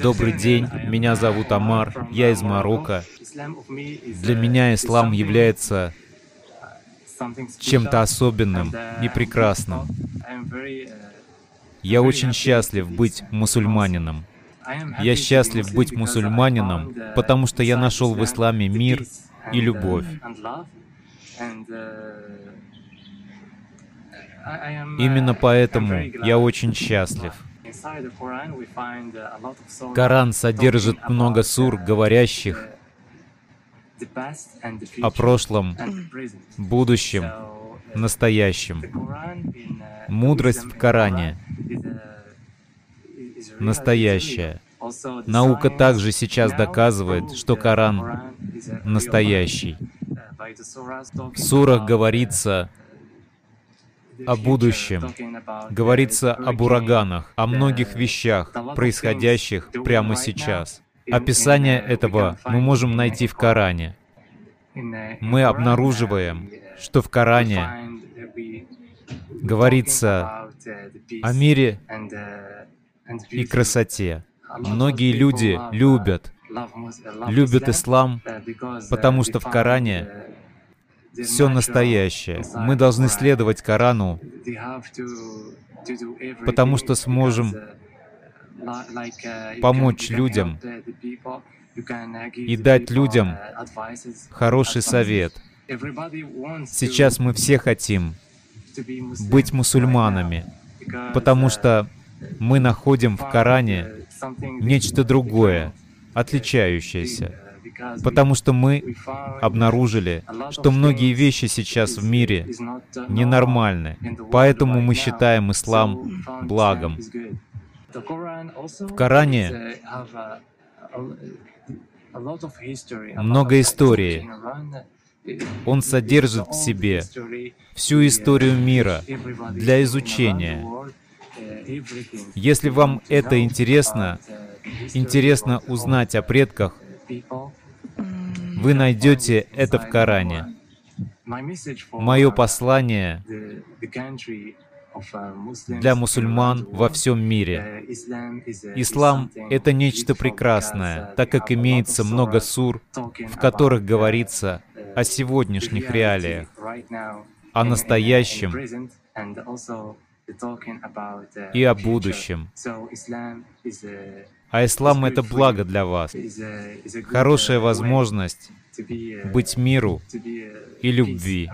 Добрый день, меня зовут Амар, я из Марокко. Для меня ислам является чем-то особенным и прекрасным. Я очень счастлив быть мусульманином. Я счастлив быть мусульманином, потому что я нашел в исламе мир и любовь. Именно поэтому я очень счастлив. Коран содержит много сур, говорящих о прошлом, будущем, настоящем. Мудрость в Коране настоящая. Наука также сейчас доказывает, что Коран настоящий. В сурах говорится о будущем, говорится об ураганах, о многих вещах, происходящих прямо сейчас. Описание этого мы можем найти в Коране. Мы обнаруживаем, что в Коране говорится о мире и красоте. Многие люди любят, любят ислам, потому что в Коране все настоящее. Мы должны следовать Корану, потому что сможем помочь людям и дать людям хороший совет. Сейчас мы все хотим быть мусульманами, потому что мы находим в Коране нечто другое, отличающееся. Потому что мы обнаружили, что многие вещи сейчас в мире ненормальны. Поэтому мы считаем ислам благом. В Коране много истории. Он содержит в себе всю историю мира для изучения. Если вам это интересно, интересно узнать о предках, вы найдете это в Коране. Мое послание для мусульман во всем мире. Ислам — это нечто прекрасное, так как имеется много сур, в которых говорится о сегодняшних реалиях, о настоящем и о будущем. А ислам — это благо для вас, хорошая возможность быть миру и любви.